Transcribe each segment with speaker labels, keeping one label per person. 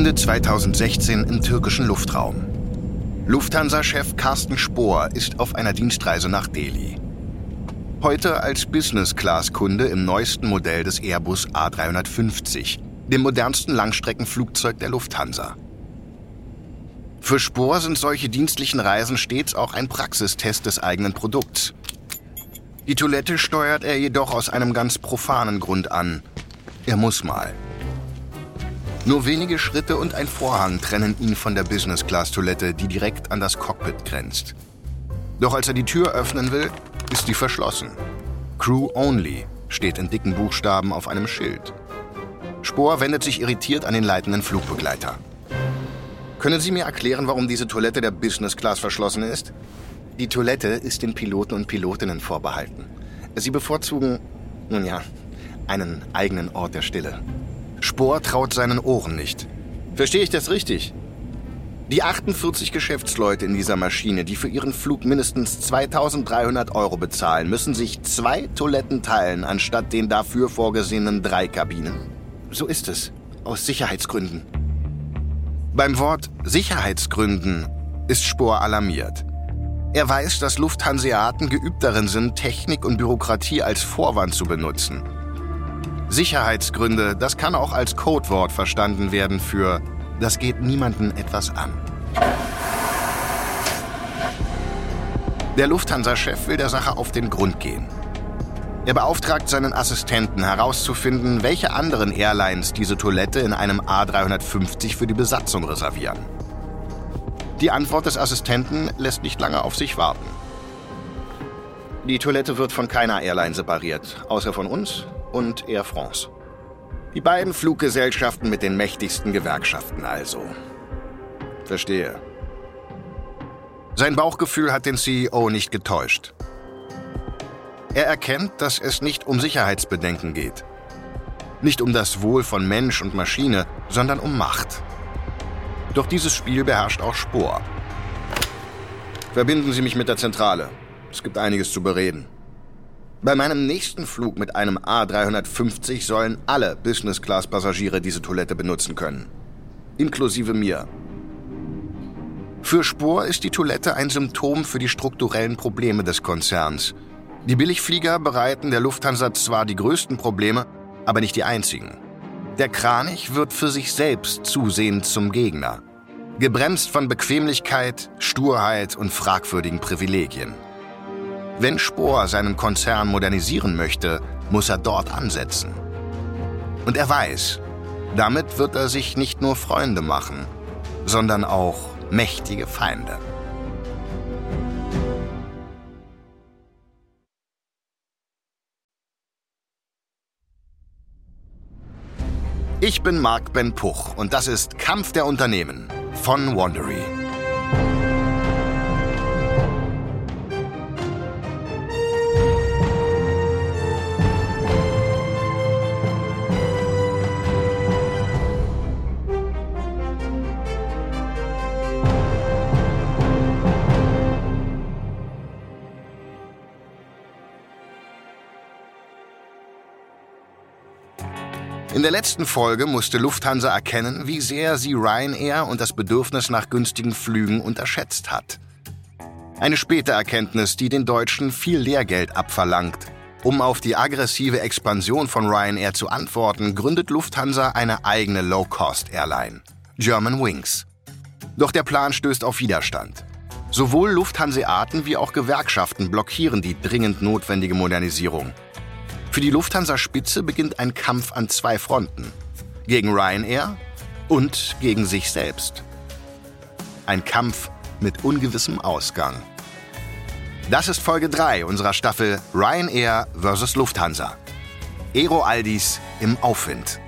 Speaker 1: Ende 2016 im türkischen Luftraum. Lufthansa-Chef Carsten Spohr ist auf einer Dienstreise nach Delhi. Heute als Business-Class-Kunde im neuesten Modell des Airbus A350, dem modernsten Langstreckenflugzeug der Lufthansa. Für Spohr sind solche dienstlichen Reisen stets auch ein Praxistest des eigenen Produkts. Die Toilette steuert er jedoch aus einem ganz profanen Grund an. Er muss mal. Nur wenige Schritte und ein Vorhang trennen ihn von der Business-Class-Toilette, die direkt an das Cockpit grenzt. Doch als er die Tür öffnen will, ist sie verschlossen. Crew Only steht in dicken Buchstaben auf einem Schild. Spohr wendet sich irritiert an den leitenden Flugbegleiter. Können Sie mir erklären, warum diese Toilette der Business Class verschlossen ist? Die Toilette ist den Piloten und Pilotinnen vorbehalten. Sie bevorzugen, nun ja, einen eigenen Ort der Stille. Spohr traut seinen Ohren nicht. Verstehe ich das richtig? Die 48 Geschäftsleute in dieser Maschine, die für ihren Flug mindestens 2300 Euro bezahlen, müssen sich zwei Toiletten teilen, anstatt den dafür vorgesehenen drei Kabinen. So ist es. Aus Sicherheitsgründen. Beim Wort Sicherheitsgründen ist Spohr alarmiert. Er weiß, dass Lufthanseaten geübt darin sind, Technik und Bürokratie als Vorwand zu benutzen. Sicherheitsgründe, das kann auch als Codewort verstanden werden für das geht niemanden etwas an. Der Lufthansa-Chef will der Sache auf den Grund gehen. Er beauftragt seinen Assistenten herauszufinden, welche anderen Airlines diese Toilette in einem A350 für die Besatzung reservieren. Die Antwort des Assistenten lässt nicht lange auf sich warten. Die Toilette wird von keiner Airline separiert, außer von uns und Air France. Die beiden Fluggesellschaften mit den mächtigsten Gewerkschaften also. Verstehe. Sein Bauchgefühl hat den CEO nicht getäuscht. Er erkennt, dass es nicht um Sicherheitsbedenken geht. Nicht um das Wohl von Mensch und Maschine, sondern um Macht. Doch dieses Spiel beherrscht auch Spor. Verbinden Sie mich mit der Zentrale. Es gibt einiges zu bereden. Bei meinem nächsten Flug mit einem A350 sollen alle Business-Class-Passagiere diese Toilette benutzen können. Inklusive mir. Für Spor ist die Toilette ein Symptom für die strukturellen Probleme des Konzerns – die Billigflieger bereiten der Lufthansa zwar die größten Probleme, aber nicht die einzigen. Der Kranich wird für sich selbst zusehends zum Gegner. Gebremst von Bequemlichkeit, Sturheit und fragwürdigen Privilegien. Wenn Spohr seinen Konzern modernisieren möchte, muss er dort ansetzen. Und er weiß, damit wird er sich nicht nur Freunde machen, sondern auch mächtige Feinde. Ich bin Marc Ben Puch und das ist Kampf der Unternehmen von Wandery. In der letzten Folge musste Lufthansa erkennen, wie sehr sie Ryanair und das Bedürfnis nach günstigen Flügen unterschätzt hat. Eine späte Erkenntnis, die den Deutschen viel Lehrgeld abverlangt. Um auf die aggressive Expansion von Ryanair zu antworten, gründet Lufthansa eine eigene Low-Cost-Airline, German Wings. Doch der Plan stößt auf Widerstand. Sowohl Lufthanseaten wie auch Gewerkschaften blockieren die dringend notwendige Modernisierung. Für die Lufthansa-Spitze beginnt ein Kampf an zwei Fronten. Gegen Ryanair und gegen sich selbst. Ein Kampf mit ungewissem Ausgang. Das ist Folge 3 unserer Staffel Ryanair vs. Lufthansa. Aero Aldis im Aufwind.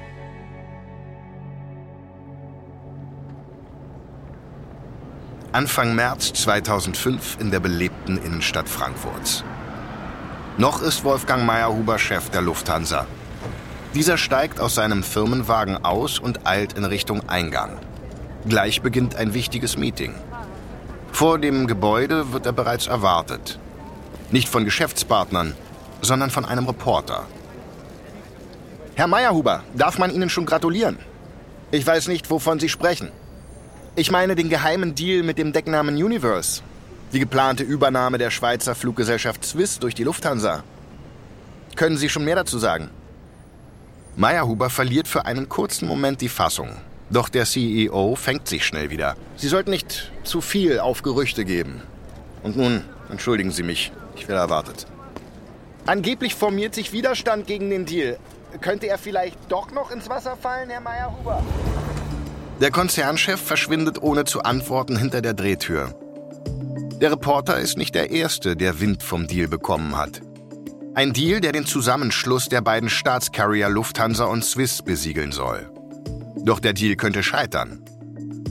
Speaker 1: Anfang März 2005 in der belebten Innenstadt Frankfurts. Noch ist Wolfgang Meyerhuber Chef der Lufthansa. Dieser steigt aus seinem Firmenwagen aus und eilt in Richtung Eingang. Gleich beginnt ein wichtiges Meeting. Vor dem Gebäude wird er bereits erwartet. Nicht von Geschäftspartnern, sondern von einem Reporter. Herr Meyerhuber, darf man Ihnen schon gratulieren? Ich weiß nicht, wovon Sie sprechen. Ich meine den geheimen Deal mit dem Decknamen Universe. Die geplante Übernahme der Schweizer Fluggesellschaft Swiss durch die Lufthansa. Können Sie schon mehr dazu sagen? Meyerhuber verliert für einen kurzen Moment die Fassung. Doch der CEO fängt sich schnell wieder. Sie sollten nicht zu viel auf Gerüchte geben. Und nun, entschuldigen Sie mich, ich werde erwartet. Angeblich formiert sich Widerstand gegen den Deal. Könnte er vielleicht doch noch ins Wasser fallen, Herr Meyerhuber? Der Konzernchef verschwindet ohne zu antworten hinter der Drehtür. Der Reporter ist nicht der Erste, der Wind vom Deal bekommen hat. Ein Deal, der den Zusammenschluss der beiden Staatscarrier Lufthansa und Swiss besiegeln soll. Doch der Deal könnte scheitern.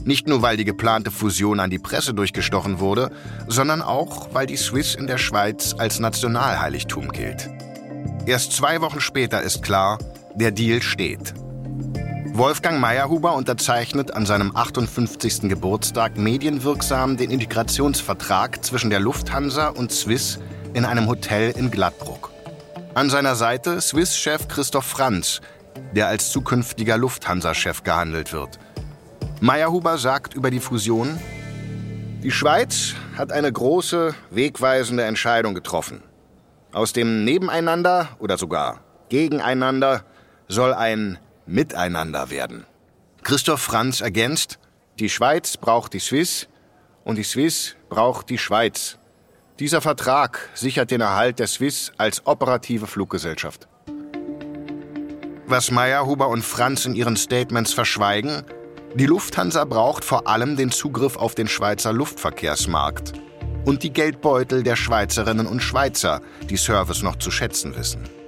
Speaker 1: Nicht nur, weil die geplante Fusion an die Presse durchgestochen wurde, sondern auch, weil die Swiss in der Schweiz als Nationalheiligtum gilt. Erst zwei Wochen später ist klar, der Deal steht. Wolfgang Meyerhuber unterzeichnet an seinem 58. Geburtstag medienwirksam den Integrationsvertrag zwischen der Lufthansa und Swiss in einem Hotel in Gladbruck. An seiner Seite Swiss-Chef Christoph Franz, der als zukünftiger Lufthansa-Chef gehandelt wird. Meyerhuber sagt über die Fusion, die Schweiz hat eine große, wegweisende Entscheidung getroffen. Aus dem Nebeneinander oder sogar Gegeneinander soll ein Miteinander werden. Christoph Franz ergänzt, die Schweiz braucht die Swiss und die Swiss braucht die Schweiz. Dieser Vertrag sichert den Erhalt der Swiss als operative Fluggesellschaft. Was Meyer, Huber und Franz in ihren Statements verschweigen, die Lufthansa braucht vor allem den Zugriff auf den Schweizer Luftverkehrsmarkt und die Geldbeutel der Schweizerinnen und Schweizer, die Service noch zu schätzen wissen.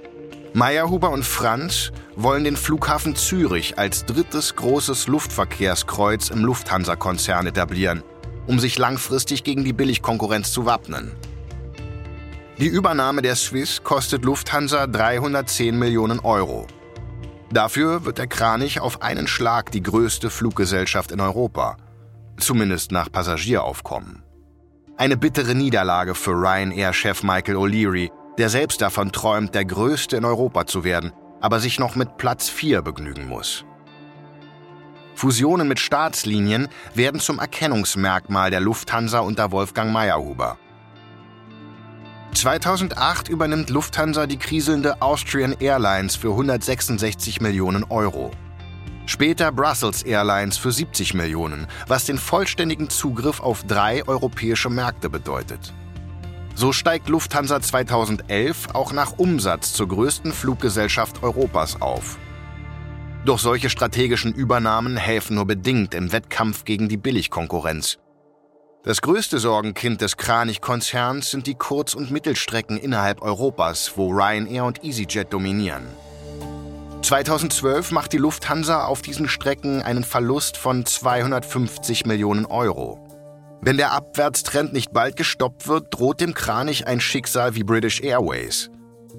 Speaker 1: Meyerhuber und Franz wollen den Flughafen Zürich als drittes großes Luftverkehrskreuz im Lufthansa-Konzern etablieren um sich langfristig gegen die Billigkonkurrenz zu wappnen. Die Übernahme der Swiss kostet Lufthansa 310 Millionen Euro. Dafür wird der Kranich auf einen Schlag die größte Fluggesellschaft in Europa, zumindest nach Passagieraufkommen. Eine bittere Niederlage für Ryanair-Chef Michael O'Leary, der selbst davon träumt, der Größte in Europa zu werden, aber sich noch mit Platz 4 begnügen muss. Fusionen mit Staatslinien werden zum Erkennungsmerkmal der Lufthansa unter Wolfgang Meyerhuber. 2008 übernimmt Lufthansa die kriselnde Austrian Airlines für 166 Millionen Euro. Später Brussels Airlines für 70 Millionen, was den vollständigen Zugriff auf drei europäische Märkte bedeutet. So steigt Lufthansa 2011 auch nach Umsatz zur größten Fluggesellschaft Europas auf. Doch solche strategischen Übernahmen helfen nur bedingt im Wettkampf gegen die Billigkonkurrenz. Das größte Sorgenkind des Kranich-Konzerns sind die Kurz- und Mittelstrecken innerhalb Europas, wo Ryanair und EasyJet dominieren. 2012 macht die Lufthansa auf diesen Strecken einen Verlust von 250 Millionen Euro. Wenn der Abwärtstrend nicht bald gestoppt wird, droht dem Kranich ein Schicksal wie British Airways.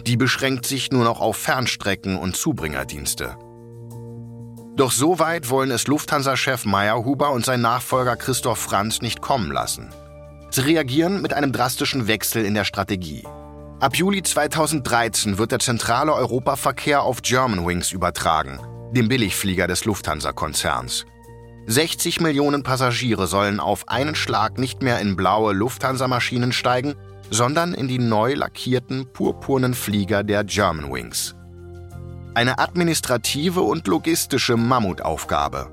Speaker 1: Die beschränkt sich nur noch auf Fernstrecken und Zubringerdienste. Doch so weit wollen es Lufthansa-Chef Meyerhuber und sein Nachfolger Christoph Franz nicht kommen lassen. Sie reagieren mit einem drastischen Wechsel in der Strategie. Ab Juli 2013 wird der zentrale Europaverkehr auf Germanwings übertragen, dem Billigflieger des Lufthansa-Konzerns. 60 Millionen Passagiere sollen auf einen Schlag nicht mehr in blaue Lufthansa-Maschinen steigen, sondern in die neu lackierten purpurnen Flieger der Germanwings. Eine administrative und logistische Mammutaufgabe.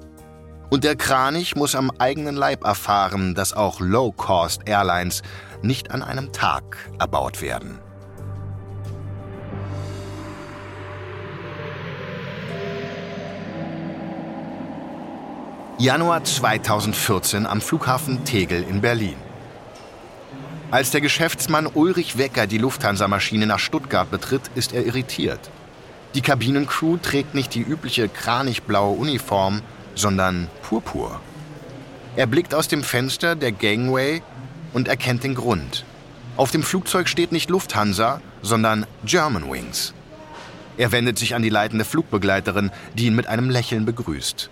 Speaker 1: Und der Kranich muss am eigenen Leib erfahren, dass auch Low-Cost-Airlines nicht an einem Tag erbaut werden. Januar 2014 am Flughafen Tegel in Berlin. Als der Geschäftsmann Ulrich Wecker die Lufthansa-Maschine nach Stuttgart betritt, ist er irritiert. Die Kabinencrew trägt nicht die übliche kranichblaue Uniform, sondern purpur. Er blickt aus dem Fenster der Gangway und erkennt den Grund. Auf dem Flugzeug steht nicht Lufthansa, sondern Germanwings. Er wendet sich an die leitende Flugbegleiterin, die ihn mit einem Lächeln begrüßt.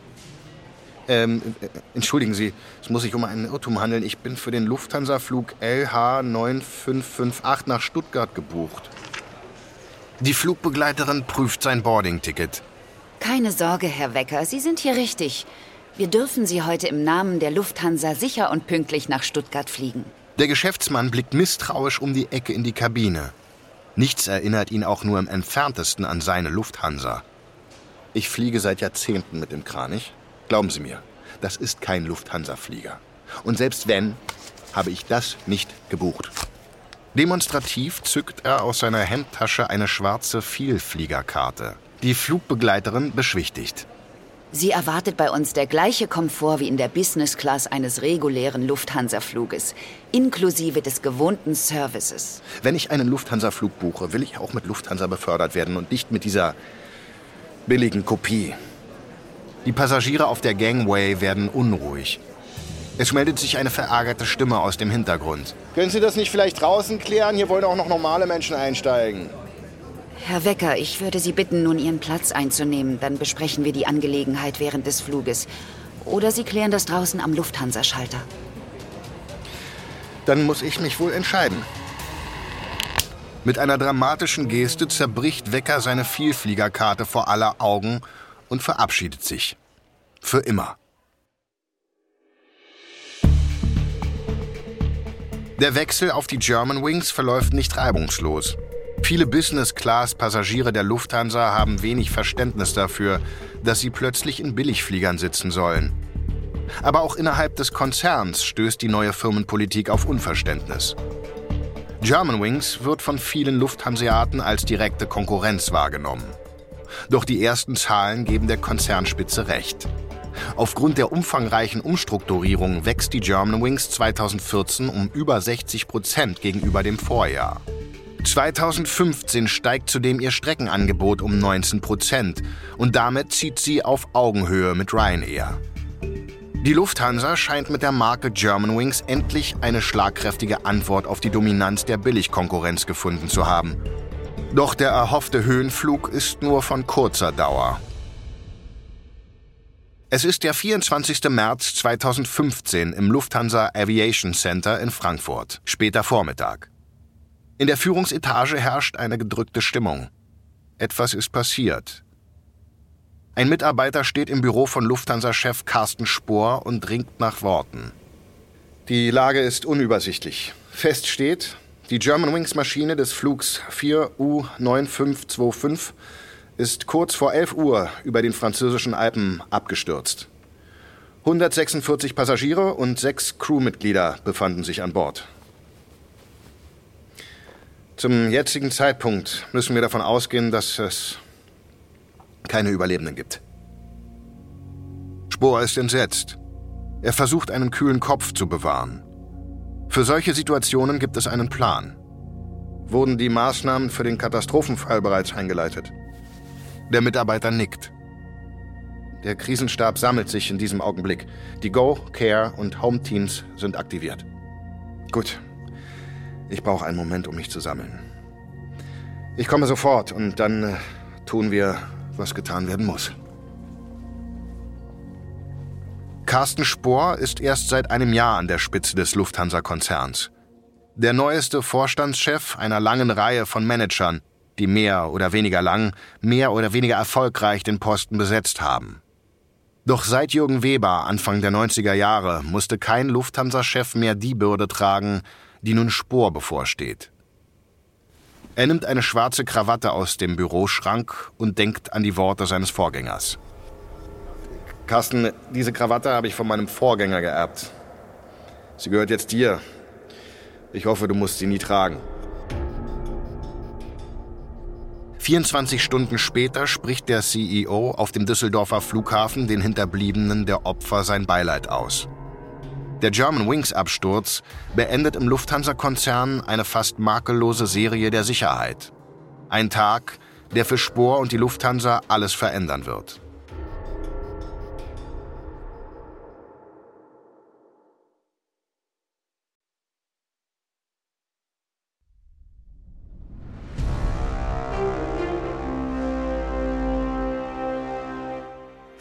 Speaker 1: Ähm, äh, entschuldigen Sie, es muss sich um einen Irrtum handeln. Ich bin für den Lufthansa-Flug LH9558 nach Stuttgart gebucht. Die Flugbegleiterin prüft sein Boarding-Ticket.
Speaker 2: Keine Sorge, Herr Wecker, Sie sind hier richtig. Wir dürfen Sie heute im Namen der Lufthansa sicher und pünktlich nach Stuttgart fliegen.
Speaker 1: Der Geschäftsmann blickt misstrauisch um die Ecke in die Kabine. Nichts erinnert ihn auch nur im entferntesten an seine Lufthansa. Ich fliege seit Jahrzehnten mit dem Kranich. Glauben Sie mir, das ist kein Lufthansa-Flieger. Und selbst wenn, habe ich das nicht gebucht. Demonstrativ zückt er aus seiner Hemdtasche eine schwarze Vielfliegerkarte. Die Flugbegleiterin beschwichtigt.
Speaker 2: Sie erwartet bei uns der gleiche Komfort wie in der Business Class eines regulären Lufthansa-Fluges, inklusive des gewohnten Services.
Speaker 1: Wenn ich einen Lufthansa-Flug buche, will ich auch mit Lufthansa befördert werden und nicht mit dieser billigen Kopie. Die Passagiere auf der Gangway werden unruhig. Es meldet sich eine verärgerte Stimme aus dem Hintergrund.
Speaker 3: Können Sie das nicht vielleicht draußen klären? Hier wollen auch noch normale Menschen einsteigen.
Speaker 2: Herr Wecker, ich würde Sie bitten, nun Ihren Platz einzunehmen. Dann besprechen wir die Angelegenheit während des Fluges. Oder Sie klären das draußen am Lufthansa-Schalter.
Speaker 1: Dann muss ich mich wohl entscheiden. Mit einer dramatischen Geste zerbricht Wecker seine Vielfliegerkarte vor aller Augen und verabschiedet sich. Für immer. Der Wechsel auf die German Wings verläuft nicht reibungslos. Viele Business-Class-Passagiere der Lufthansa haben wenig Verständnis dafür, dass sie plötzlich in Billigfliegern sitzen sollen. Aber auch innerhalb des Konzerns stößt die neue Firmenpolitik auf Unverständnis. Germanwings wird von vielen Lufthanseaten als direkte Konkurrenz wahrgenommen. Doch die ersten Zahlen geben der Konzernspitze recht. Aufgrund der umfangreichen Umstrukturierung wächst die Germanwings 2014 um über 60 Prozent gegenüber dem Vorjahr. 2015 steigt zudem ihr Streckenangebot um 19 Prozent und damit zieht sie auf Augenhöhe mit Ryanair. Die Lufthansa scheint mit der Marke Germanwings endlich eine schlagkräftige Antwort auf die Dominanz der Billigkonkurrenz gefunden zu haben. Doch der erhoffte Höhenflug ist nur von kurzer Dauer. Es ist der 24. März 2015 im Lufthansa Aviation Center in Frankfurt, später Vormittag. In der Führungsetage herrscht eine gedrückte Stimmung. Etwas ist passiert. Ein Mitarbeiter steht im Büro von Lufthansa-Chef Carsten Spohr und ringt nach Worten. Die Lage ist unübersichtlich. Fest steht, die Germanwings-Maschine des Flugs 4U9525 ist kurz vor 11 Uhr über den französischen Alpen abgestürzt. 146 Passagiere und sechs Crewmitglieder befanden sich an Bord. Zum jetzigen Zeitpunkt müssen wir davon ausgehen, dass es keine Überlebenden gibt. Spohr ist entsetzt. Er versucht, einen kühlen Kopf zu bewahren. Für solche Situationen gibt es einen Plan. Wurden die Maßnahmen für den Katastrophenfall bereits eingeleitet? Der Mitarbeiter nickt. Der Krisenstab sammelt sich in diesem Augenblick. Die Go, Care und Home Teams sind aktiviert. Gut, ich brauche einen Moment, um mich zu sammeln. Ich komme sofort und dann äh, tun wir, was getan werden muss. Carsten Spohr ist erst seit einem Jahr an der Spitze des Lufthansa-Konzerns. Der neueste Vorstandschef einer langen Reihe von Managern, die mehr oder weniger lang, mehr oder weniger erfolgreich den Posten besetzt haben. Doch seit Jürgen Weber Anfang der 90er Jahre musste kein Lufthansa-Chef mehr die Bürde tragen, die nun Spor bevorsteht. Er nimmt eine schwarze Krawatte aus dem Büroschrank und denkt an die Worte seines Vorgängers. Carsten, diese Krawatte habe ich von meinem Vorgänger geerbt. Sie gehört jetzt dir. Ich hoffe, du musst sie nie tragen. 24 Stunden später spricht der CEO auf dem Düsseldorfer Flughafen den Hinterbliebenen der Opfer sein Beileid aus. Der German Wings Absturz beendet im Lufthansa-Konzern eine fast makellose Serie der Sicherheit. Ein Tag, der für Spohr und die Lufthansa alles verändern wird.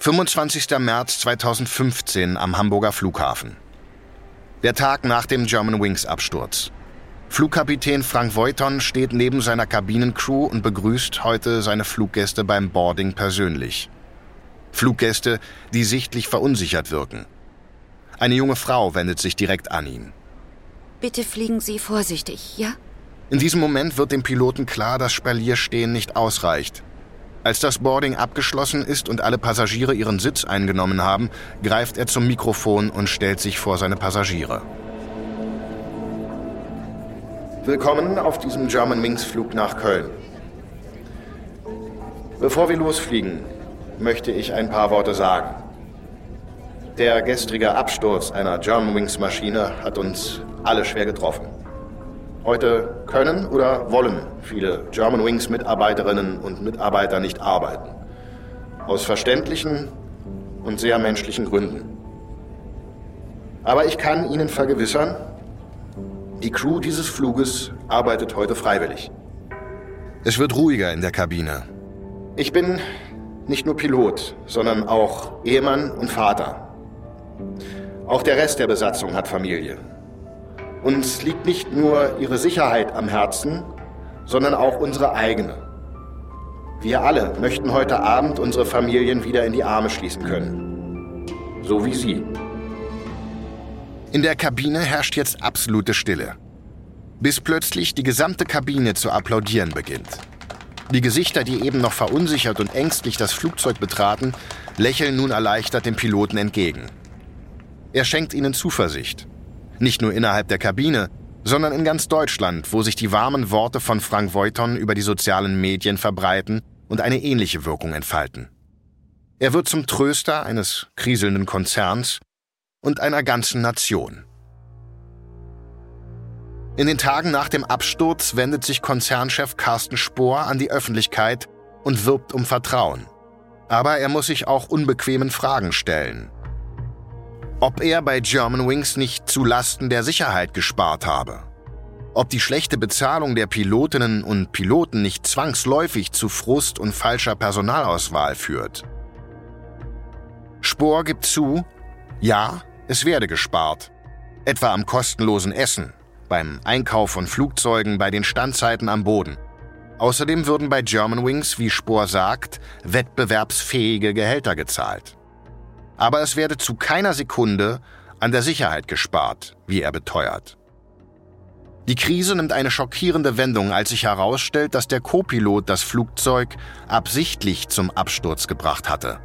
Speaker 1: »25. März 2015 am Hamburger Flughafen. Der Tag nach dem German Wings Absturz. Flugkapitän Frank Voiton steht neben seiner Kabinencrew und begrüßt heute seine Fluggäste beim Boarding persönlich. Fluggäste, die sichtlich verunsichert wirken. Eine junge Frau wendet sich direkt an ihn.
Speaker 2: Bitte fliegen Sie vorsichtig, ja?
Speaker 1: In diesem Moment wird dem Piloten klar, dass Spalierstehen nicht ausreicht. Als das Boarding abgeschlossen ist und alle Passagiere ihren Sitz eingenommen haben, greift er zum Mikrofon und stellt sich vor seine Passagiere. Willkommen auf diesem Germanwings-Flug nach Köln. Bevor wir losfliegen, möchte ich ein paar Worte sagen. Der gestrige Absturz einer Germanwings-Maschine hat uns alle schwer getroffen. Heute können oder wollen viele Germanwings-Mitarbeiterinnen und Mitarbeiter nicht arbeiten. Aus verständlichen und sehr menschlichen Gründen. Aber ich kann Ihnen vergewissern, die Crew dieses Fluges arbeitet heute freiwillig. Es wird ruhiger in der Kabine. Ich bin nicht nur Pilot, sondern auch Ehemann und Vater. Auch der Rest der Besatzung hat Familie. Uns liegt nicht nur ihre Sicherheit am Herzen, sondern auch unsere eigene. Wir alle möchten heute Abend unsere Familien wieder in die Arme schließen können. So wie Sie. In der Kabine herrscht jetzt absolute Stille. Bis plötzlich die gesamte Kabine zu applaudieren beginnt. Die Gesichter, die eben noch verunsichert und ängstlich das Flugzeug betraten, lächeln nun erleichtert dem Piloten entgegen. Er schenkt ihnen Zuversicht. Nicht nur innerhalb der Kabine, sondern in ganz Deutschland, wo sich die warmen Worte von Frank Voiton über die sozialen Medien verbreiten und eine ähnliche Wirkung entfalten. Er wird zum Tröster eines kriselnden Konzerns und einer ganzen Nation. In den Tagen nach dem Absturz wendet sich Konzernchef Carsten Spohr an die Öffentlichkeit und wirbt um Vertrauen. Aber er muss sich auch unbequemen Fragen stellen ob er bei Germanwings nicht zu Lasten der Sicherheit gespart habe. Ob die schlechte Bezahlung der Pilotinnen und Piloten nicht zwangsläufig zu Frust und falscher Personalauswahl führt. Spohr gibt zu, ja, es werde gespart. Etwa am kostenlosen Essen, beim Einkauf von Flugzeugen, bei den Standzeiten am Boden. Außerdem würden bei Germanwings, wie Spohr sagt, wettbewerbsfähige Gehälter gezahlt. Aber es werde zu keiner Sekunde an der Sicherheit gespart, wie er beteuert. Die Krise nimmt eine schockierende Wendung, als sich herausstellt, dass der Copilot das Flugzeug absichtlich zum Absturz gebracht hatte.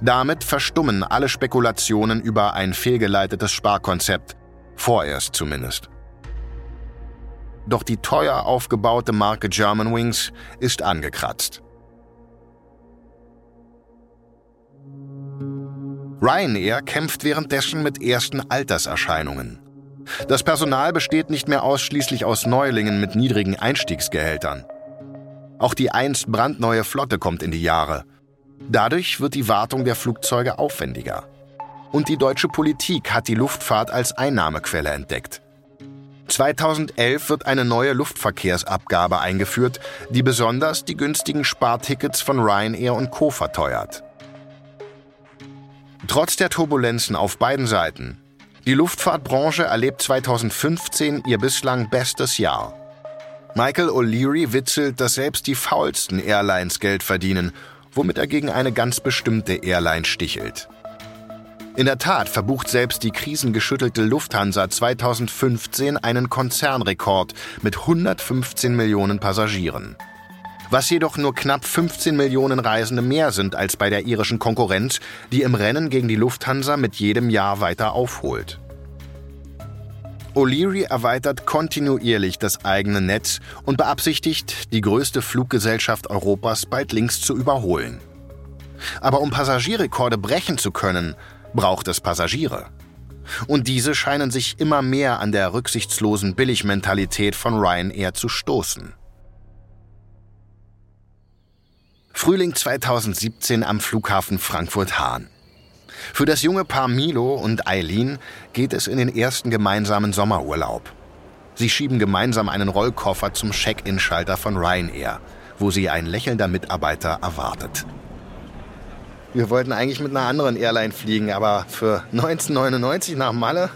Speaker 1: Damit verstummen alle Spekulationen über ein fehlgeleitetes Sparkonzept, vorerst zumindest. Doch die teuer aufgebaute Marke Germanwings ist angekratzt. Ryanair kämpft währenddessen mit ersten Alterserscheinungen. Das Personal besteht nicht mehr ausschließlich aus Neulingen mit niedrigen Einstiegsgehältern. Auch die einst brandneue Flotte kommt in die Jahre. Dadurch wird die Wartung der Flugzeuge aufwendiger. Und die deutsche Politik hat die Luftfahrt als Einnahmequelle entdeckt. 2011 wird eine neue Luftverkehrsabgabe eingeführt, die besonders die günstigen Spartickets von Ryanair und Co. verteuert. Trotz der Turbulenzen auf beiden Seiten. Die Luftfahrtbranche erlebt 2015 ihr bislang bestes Jahr. Michael O'Leary witzelt, dass selbst die faulsten Airlines Geld verdienen, womit er gegen eine ganz bestimmte Airline stichelt. In der Tat verbucht selbst die krisengeschüttelte Lufthansa 2015 einen Konzernrekord mit 115 Millionen Passagieren was jedoch nur knapp 15 Millionen Reisende mehr sind als bei der irischen Konkurrenz, die im Rennen gegen die Lufthansa mit jedem Jahr weiter aufholt. O'Leary erweitert kontinuierlich das eigene Netz und beabsichtigt, die größte Fluggesellschaft Europas bald links zu überholen. Aber um Passagierrekorde brechen zu können, braucht es Passagiere. Und diese scheinen sich immer mehr an der rücksichtslosen Billigmentalität von Ryanair zu stoßen. Frühling 2017 am Flughafen Frankfurt-Hahn. Für das junge Paar Milo und Eileen geht es in den ersten gemeinsamen Sommerurlaub. Sie schieben gemeinsam einen Rollkoffer zum Check-in-Schalter von Ryanair, wo sie ein lächelnder Mitarbeiter erwartet. Wir wollten eigentlich mit einer anderen Airline fliegen, aber für 1999 nach Malle,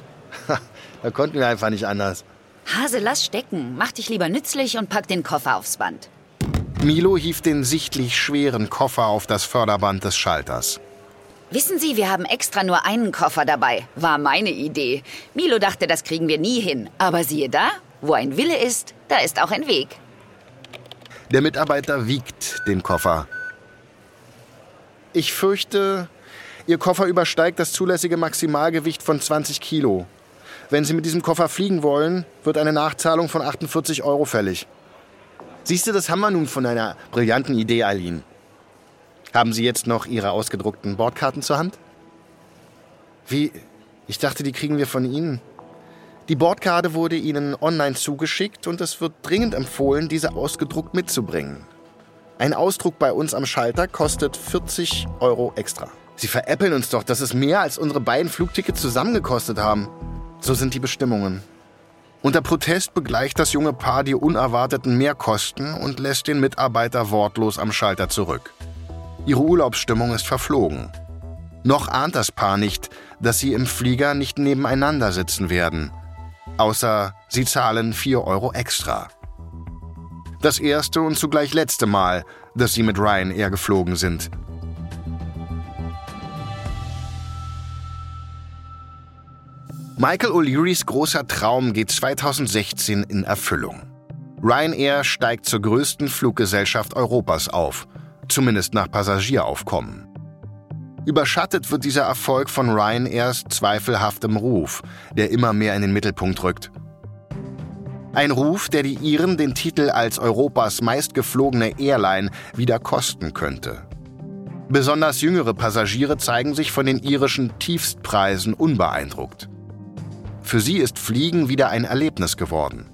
Speaker 1: da konnten wir einfach nicht anders.
Speaker 2: Hase, lass stecken. Mach dich lieber nützlich und pack den Koffer aufs Band.
Speaker 1: Milo hieft den sichtlich schweren Koffer auf das Förderband des Schalters.
Speaker 2: Wissen Sie, wir haben extra nur einen Koffer dabei. War meine Idee. Milo dachte, das kriegen wir nie hin. Aber siehe da, wo ein Wille ist, da ist auch ein Weg.
Speaker 1: Der Mitarbeiter wiegt den Koffer. Ich fürchte, Ihr Koffer übersteigt das zulässige Maximalgewicht von 20 Kilo. Wenn Sie mit diesem Koffer fliegen wollen, wird eine Nachzahlung von 48 Euro fällig. Siehst du, das haben wir nun von einer brillanten Idee, Eileen. Haben Sie jetzt noch Ihre ausgedruckten Bordkarten zur Hand? Wie? Ich dachte, die kriegen wir von Ihnen. Die Bordkarte wurde Ihnen online zugeschickt und es wird dringend empfohlen, diese ausgedruckt mitzubringen. Ein Ausdruck bei uns am Schalter kostet 40 Euro extra. Sie veräppeln uns doch, das ist mehr, als unsere beiden Flugtickets zusammengekostet haben. So sind die Bestimmungen. Unter Protest begleicht das junge Paar die unerwarteten Mehrkosten und lässt den Mitarbeiter wortlos am Schalter zurück. Ihre Urlaubsstimmung ist verflogen. Noch ahnt das Paar nicht, dass sie im Flieger nicht nebeneinander sitzen werden. Außer sie zahlen 4 Euro extra. Das erste und zugleich letzte Mal, dass sie mit Ryanair geflogen sind. Michael O'Learys großer Traum geht 2016 in Erfüllung. Ryanair steigt zur größten Fluggesellschaft Europas auf, zumindest nach Passagieraufkommen. Überschattet wird dieser Erfolg von Ryanairs zweifelhaftem Ruf, der immer mehr in den Mittelpunkt rückt. Ein Ruf, der die Iren den Titel als Europas meistgeflogene Airline wieder kosten könnte. Besonders jüngere Passagiere zeigen sich von den irischen Tiefstpreisen unbeeindruckt. Für sie ist Fliegen wieder ein Erlebnis geworden.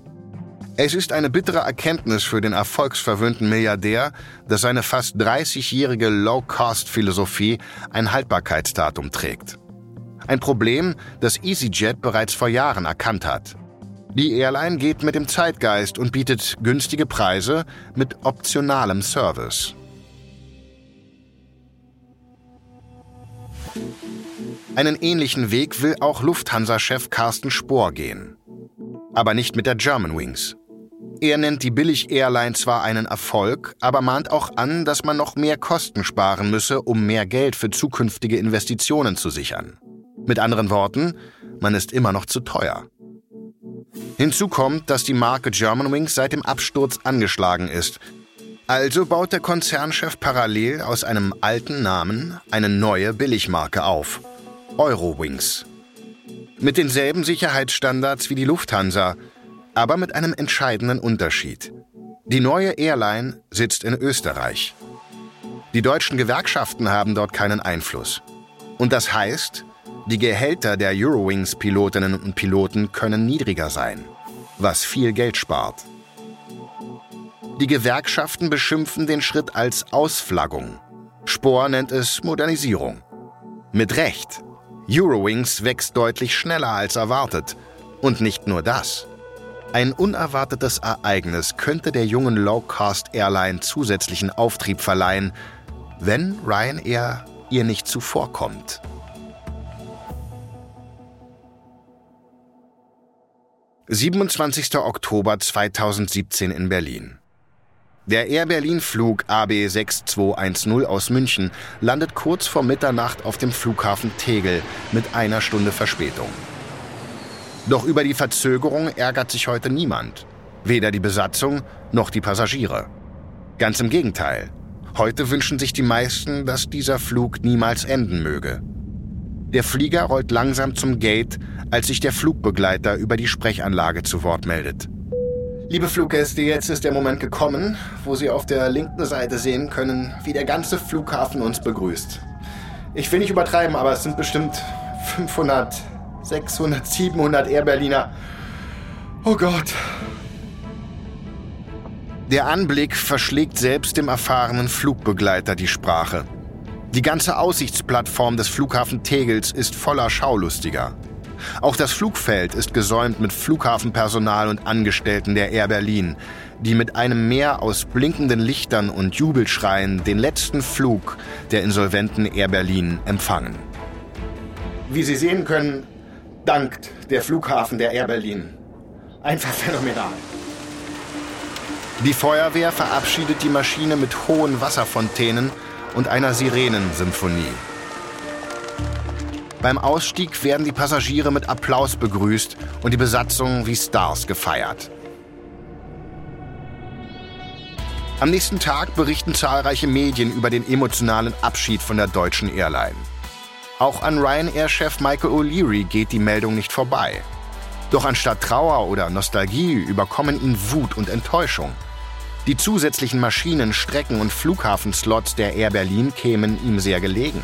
Speaker 1: Es ist eine bittere Erkenntnis für den erfolgsverwöhnten Milliardär, dass seine fast 30-jährige Low-Cost-Philosophie ein Haltbarkeitsdatum trägt. Ein Problem, das EasyJet bereits vor Jahren erkannt hat. Die Airline geht mit dem Zeitgeist und bietet günstige Preise mit optionalem Service. Einen ähnlichen Weg will auch Lufthansa-Chef Carsten Spohr gehen. Aber nicht mit der Germanwings. Er nennt die Billig-Airline zwar einen Erfolg, aber mahnt auch an, dass man noch mehr Kosten sparen müsse, um mehr Geld für zukünftige Investitionen zu sichern. Mit anderen Worten, man ist immer noch zu teuer. Hinzu kommt, dass die Marke Germanwings seit dem Absturz angeschlagen ist. Also baut der Konzernchef parallel aus einem alten Namen eine neue Billigmarke auf. Eurowings. Mit denselben Sicherheitsstandards wie die Lufthansa, aber mit einem entscheidenden Unterschied. Die neue Airline sitzt in Österreich. Die deutschen Gewerkschaften haben dort keinen Einfluss. Und das heißt, die Gehälter der Eurowings-Pilotinnen und Piloten können niedriger sein, was viel Geld spart. Die Gewerkschaften beschimpfen den Schritt als Ausflaggung. Spohr nennt es Modernisierung. Mit Recht. Eurowings wächst deutlich schneller als erwartet. Und nicht nur das. Ein unerwartetes Ereignis könnte der jungen Low-Cost-Airline zusätzlichen Auftrieb verleihen, wenn Ryanair ihr nicht zuvorkommt. »27. Oktober 2017 in Berlin. Der Air Berlin Flug AB 6210 aus München landet kurz vor Mitternacht auf dem Flughafen Tegel mit einer Stunde Verspätung. Doch über die Verzögerung ärgert sich heute niemand. Weder die Besatzung noch die Passagiere. Ganz im Gegenteil. Heute wünschen sich die meisten, dass dieser Flug niemals enden möge. Der Flieger rollt langsam zum Gate, als sich der Flugbegleiter über die Sprechanlage zu Wort meldet. Liebe Fluggäste, jetzt ist der Moment gekommen, wo Sie auf der linken Seite sehen können, wie der ganze Flughafen uns begrüßt. Ich will nicht übertreiben, aber es sind bestimmt 500, 600, 700 Air Berliner. Oh Gott. Der Anblick verschlägt selbst dem erfahrenen Flugbegleiter die Sprache. Die ganze Aussichtsplattform des Flughafen Tegels ist voller Schaulustiger. Auch das Flugfeld ist gesäumt mit Flughafenpersonal und Angestellten der Air Berlin, die mit einem Meer aus blinkenden Lichtern und Jubelschreien den letzten Flug der insolventen Air Berlin empfangen. Wie Sie sehen können, dankt der Flughafen der Air Berlin. Einfach phänomenal. Die Feuerwehr verabschiedet die Maschine mit hohen Wasserfontänen und einer Sirenensymphonie. Beim Ausstieg werden die Passagiere mit Applaus begrüßt und die Besatzung wie Stars gefeiert. Am nächsten Tag berichten zahlreiche Medien über den emotionalen Abschied von der deutschen Airline. Auch an Ryanair-Chef Michael O'Leary geht die Meldung nicht vorbei. Doch anstatt Trauer oder Nostalgie überkommen ihn Wut und Enttäuschung. Die zusätzlichen Maschinen, Strecken und Flughafenslots der Air Berlin kämen ihm sehr gelegen.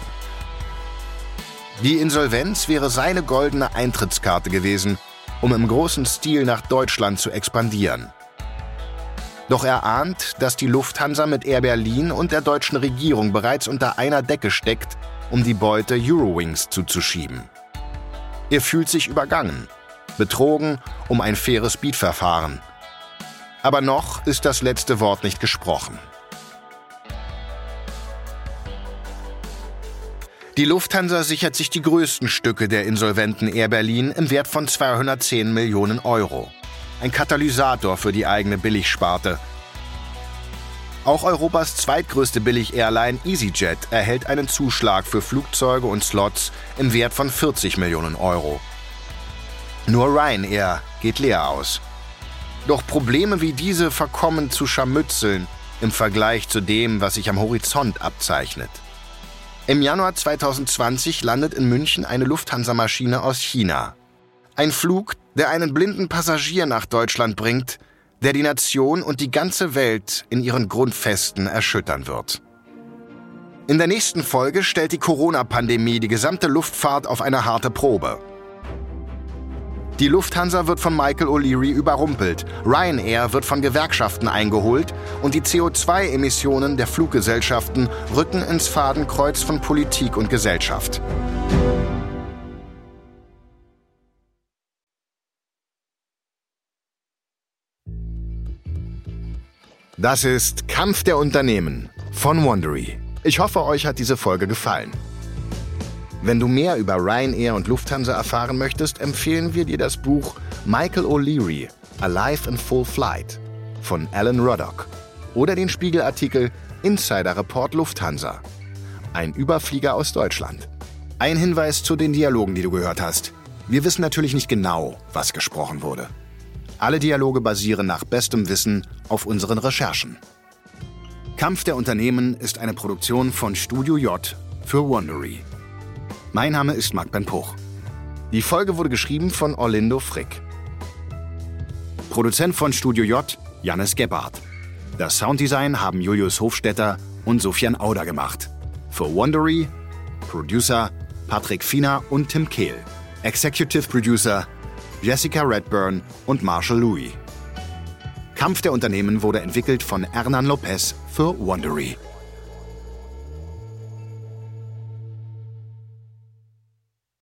Speaker 1: Die Insolvenz wäre seine goldene Eintrittskarte gewesen, um im großen Stil nach Deutschland zu expandieren. Doch er ahnt, dass die Lufthansa mit Air Berlin und der deutschen Regierung bereits unter einer Decke steckt, um die Beute Eurowings zuzuschieben. Er fühlt sich übergangen, betrogen um ein faires Bietverfahren – aber noch ist das letzte Wort nicht gesprochen. Die Lufthansa sichert sich die größten Stücke der insolventen Air Berlin im Wert von 210 Millionen Euro. Ein Katalysator für die eigene Billigsparte. Auch Europas zweitgrößte Billig-Airline EasyJet erhält einen Zuschlag für Flugzeuge und Slots im Wert von 40 Millionen Euro. Nur Ryanair geht leer aus. Doch Probleme wie diese verkommen zu Scharmützeln im Vergleich zu dem, was sich am Horizont abzeichnet. Im Januar 2020 landet in München eine Lufthansa-Maschine aus China. Ein Flug, der einen blinden Passagier nach Deutschland bringt, der die Nation und die ganze Welt in ihren Grundfesten erschüttern wird. In der nächsten Folge stellt die Corona-Pandemie die gesamte Luftfahrt auf eine harte Probe. Die Lufthansa wird von Michael O'Leary überrumpelt, Ryanair wird von Gewerkschaften eingeholt und die CO2-Emissionen der Fluggesellschaften rücken ins Fadenkreuz von Politik und Gesellschaft. Das ist Kampf der Unternehmen von Wondery. Ich hoffe, euch hat diese Folge gefallen. Wenn du mehr über Ryanair und Lufthansa erfahren möchtest, empfehlen wir dir das Buch Michael O'Leary, Alive in Full Flight von Alan Ruddock oder den Spiegelartikel Insider Report Lufthansa. Ein Überflieger aus Deutschland. Ein Hinweis zu den Dialogen, die du gehört hast. Wir wissen natürlich nicht genau, was gesprochen wurde. Alle Dialoge basieren nach bestem Wissen auf unseren Recherchen. Kampf der Unternehmen ist eine Produktion von Studio J für Wondery. Mein Name ist Marc Ben Poch. Die Folge wurde geschrieben von Orlindo Frick. Produzent von Studio J, Jannis Gebhardt. Das Sounddesign haben Julius Hofstetter und Sofian Auder gemacht. Für Wondery, Producer Patrick Fiener und Tim Kehl. Executive Producer Jessica Redburn und Marshall Louis. Kampf der Unternehmen wurde entwickelt von Hernan Lopez für Wondery.